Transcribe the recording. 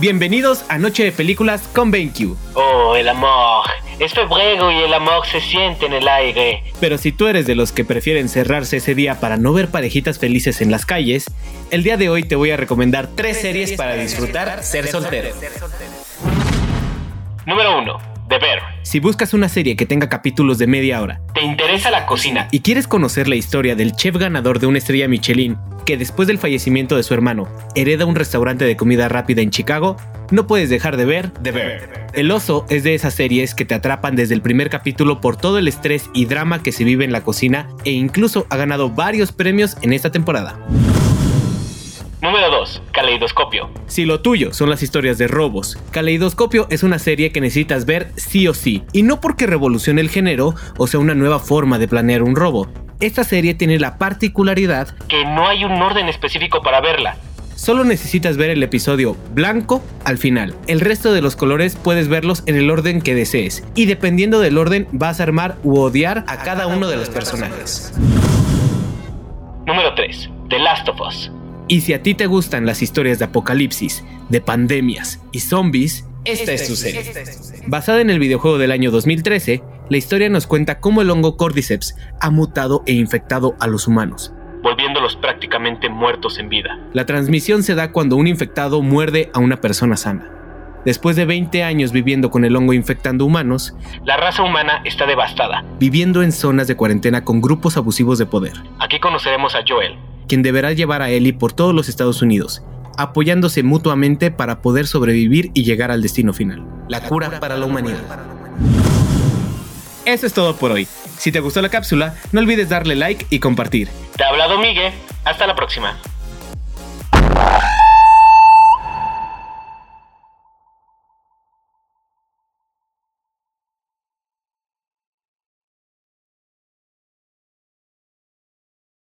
Bienvenidos a Noche de Películas con BenQ. Oh, el amor. Es febrero y el amor se siente en el aire. Pero si tú eres de los que prefieren cerrarse ese día para no ver parejitas felices en las calles, el día de hoy te voy a recomendar tres series para disfrutar ser soltero. Número 1. Deber. Si buscas una serie que tenga capítulos de media hora ¿Te interesa la cocina? y quieres conocer la historia del chef ganador de una estrella Michelin que después del fallecimiento de su hermano hereda un restaurante de comida rápida en Chicago, no puedes dejar de ver The Bear. El oso es de esas series que te atrapan desde el primer capítulo por todo el estrés y drama que se vive en la cocina e incluso ha ganado varios premios en esta temporada. Número 2. Caleidoscopio. Si lo tuyo son las historias de robos, Caleidoscopio es una serie que necesitas ver sí o sí, y no porque revolucione el género o sea una nueva forma de planear un robo. Esta serie tiene la particularidad Que no hay un orden específico para verla. Solo necesitas ver el episodio blanco al final. El resto de los colores puedes verlos en el orden que desees. Y dependiendo del orden vas a armar u odiar a cada uno de los personajes. Número 3. The Last of Us. Y si a ti te gustan las historias de apocalipsis, de pandemias y zombies, esta es tu serie. Basada en el videojuego del año 2013, la historia nos cuenta cómo el hongo Cordyceps ha mutado e infectado a los humanos. Volviéndolos prácticamente muertos en vida. La transmisión se da cuando un infectado muerde a una persona sana. Después de 20 años viviendo con el hongo infectando humanos, La raza humana está devastada. viviendo en zonas de cuarentena con grupos abusivos de poder, Aquí conoceremos a Joel, quien deberá llevar a Ellie por todos los Estados Unidos, apoyándose mutuamente para poder sobrevivir y llegar al destino final, la cura para la humanidad. Eso es todo por hoy. Si te gustó la cápsula, no olvides darle like y compartir. Te ha hablado Miguel. Hasta la próxima.